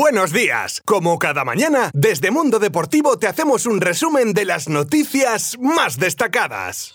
Buenos días. Como cada mañana, desde Mundo Deportivo te hacemos un resumen de las noticias más destacadas.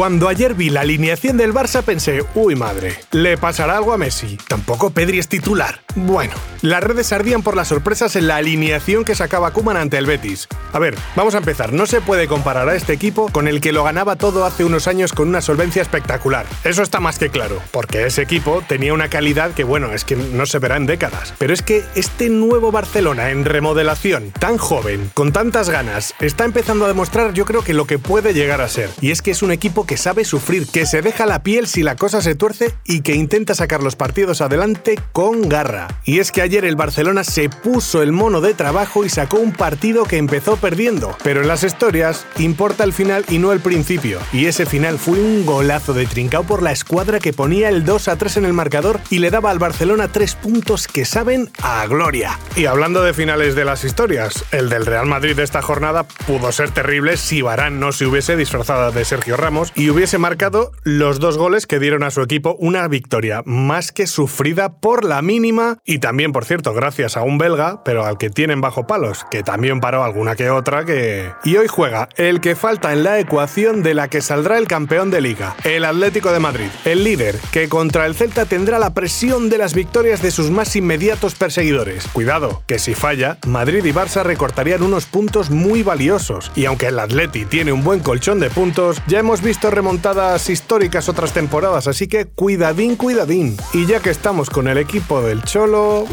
Cuando ayer vi la alineación del Barça pensé, uy madre, ¿le pasará algo a Messi? Tampoco Pedri es titular. Bueno, las redes ardían por las sorpresas en la alineación que sacaba Kuman ante el Betis. A ver, vamos a empezar. No se puede comparar a este equipo con el que lo ganaba todo hace unos años con una solvencia espectacular. Eso está más que claro, porque ese equipo tenía una calidad que, bueno, es que no se verá en décadas. Pero es que este nuevo Barcelona en remodelación, tan joven, con tantas ganas, está empezando a demostrar yo creo que lo que puede llegar a ser. Y es que es un equipo que sabe sufrir, que se deja la piel si la cosa se tuerce y que intenta sacar los partidos adelante con garra. Y es que ayer el Barcelona se puso el mono de trabajo y sacó un partido que empezó perdiendo. Pero en las historias importa el final y no el principio. Y ese final fue un golazo de trincao por la escuadra que ponía el 2 a 3 en el marcador y le daba al Barcelona tres puntos que saben a gloria. Y hablando de finales de las historias, el del Real Madrid de esta jornada pudo ser terrible si Barán no se hubiese disfrazado de Sergio Ramos y hubiese marcado los dos goles que dieron a su equipo una victoria más que sufrida por la mínima y también, por cierto, gracias a un belga, pero al que tienen bajo palos, que también paró alguna que otra que... Y hoy juega el que falta en la ecuación de la que saldrá el campeón de liga, el Atlético de Madrid, el líder, que contra el Celta tendrá la presión de las victorias de sus más inmediatos perseguidores. Cuidado, que si falla, Madrid y Barça recortarían unos puntos muy valiosos, y aunque el Atleti tiene un buen colchón de puntos, ya hemos visto remontadas históricas otras temporadas, así que cuidadín, cuidadín. Y ya que estamos con el equipo del Cholo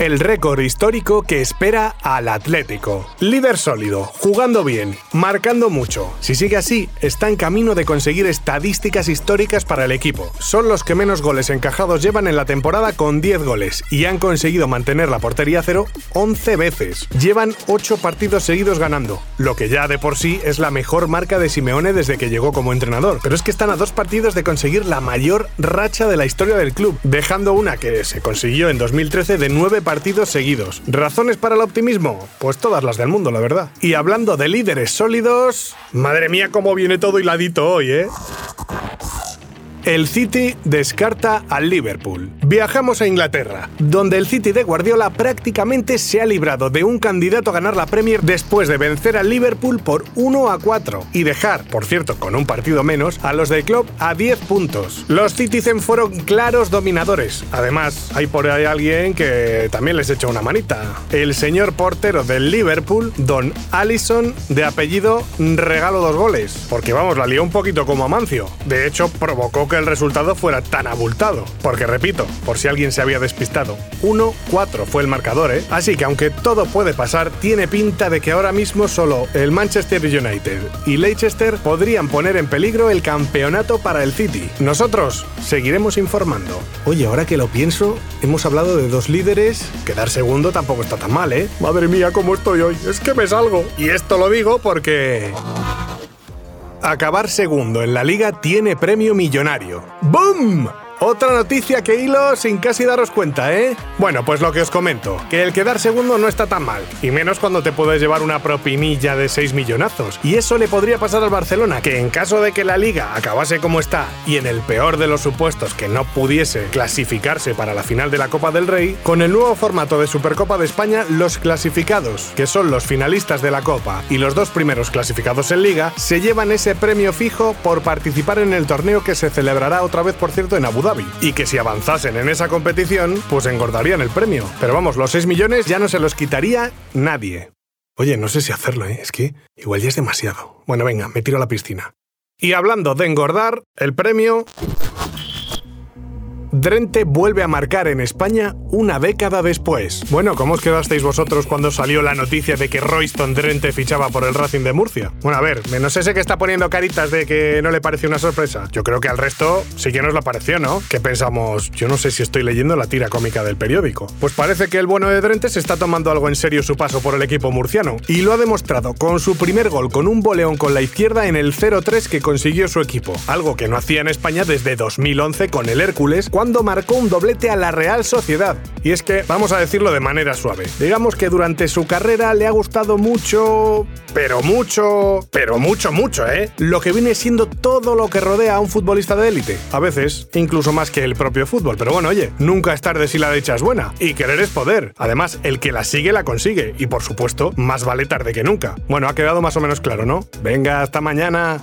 el récord histórico que espera al Atlético. Líder sólido, jugando bien, marcando mucho. Si sigue así, está en camino de conseguir estadísticas históricas para el equipo. Son los que menos goles encajados llevan en la temporada con 10 goles y han conseguido mantener la portería cero 11 veces. Llevan 8 partidos seguidos ganando, lo que ya de por sí es la mejor marca de Simeone desde que llegó como entrenador. Pero es que están a dos partidos de conseguir la mayor racha de la historia del club, dejando una que se consiguió en 2013 de 9 partidos partidos seguidos. ¿Razones para el optimismo? Pues todas las del mundo, la verdad. Y hablando de líderes sólidos... Madre mía, cómo viene todo hiladito hoy, ¿eh? El City descarta al Liverpool. Viajamos a Inglaterra, donde el City de Guardiola prácticamente se ha librado de un candidato a ganar la Premier después de vencer al Liverpool por 1 a 4 y dejar, por cierto, con un partido menos, a los de club a 10 puntos. Los Citizen fueron claros dominadores. Además, hay por ahí alguien que también les echó una manita. El señor portero del Liverpool, Don Allison, de apellido Regalo dos goles. Porque vamos, la lió un poquito como Amancio. De hecho, provocó que el resultado fuera tan abultado. Porque repito, por si alguien se había despistado, 1-4 fue el marcador, ¿eh? Así que aunque todo puede pasar, tiene pinta de que ahora mismo solo el Manchester United y Leicester podrían poner en peligro el campeonato para el City. Nosotros seguiremos informando. Oye, ahora que lo pienso, hemos hablado de dos líderes, quedar segundo tampoco está tan mal, ¿eh? Madre mía, cómo estoy hoy, es que me salgo. Y esto lo digo porque... Acabar segundo en la liga tiene premio millonario. ¡Boom! Otra noticia que hilo sin casi daros cuenta, ¿eh? Bueno, pues lo que os comento, que el quedar segundo no está tan mal, y menos cuando te puedes llevar una propinilla de 6 millonazos. Y eso le podría pasar al Barcelona, que en caso de que la liga acabase como está, y en el peor de los supuestos que no pudiese clasificarse para la final de la Copa del Rey, con el nuevo formato de Supercopa de España, los clasificados, que son los finalistas de la Copa y los dos primeros clasificados en liga, se llevan ese premio fijo por participar en el torneo que se celebrará otra vez, por cierto, en Abu Dhabi y que si avanzasen en esa competición, pues engordarían el premio. Pero vamos, los 6 millones ya no se los quitaría nadie. Oye, no sé si hacerlo, ¿eh? Es que igual ya es demasiado. Bueno, venga, me tiro a la piscina. Y hablando de engordar, el premio... Drente vuelve a marcar en España una década después. Bueno, ¿cómo os quedasteis vosotros cuando salió la noticia de que Royston Drente fichaba por el Racing de Murcia? Bueno, a ver, menos ese que está poniendo caritas de que no le pareció una sorpresa. Yo creo que al resto sí que nos lo pareció, ¿no? Que pensamos, yo no sé si estoy leyendo la tira cómica del periódico. Pues parece que el bueno de Drente se está tomando algo en serio su paso por el equipo murciano. Y lo ha demostrado con su primer gol con un boleón con la izquierda en el 0-3 que consiguió su equipo. Algo que no hacía en España desde 2011 con el Hércules, cuando marcó un doblete a la Real Sociedad. Y es que, vamos a decirlo de manera suave, digamos que durante su carrera le ha gustado mucho, pero mucho, pero mucho, mucho, ¿eh? Lo que viene siendo todo lo que rodea a un futbolista de élite. A veces, incluso más que el propio fútbol. Pero bueno, oye, nunca es tarde si la dicha es buena. Y querer es poder. Además, el que la sigue la consigue. Y por supuesto, más vale tarde que nunca. Bueno, ha quedado más o menos claro, ¿no? Venga, hasta mañana.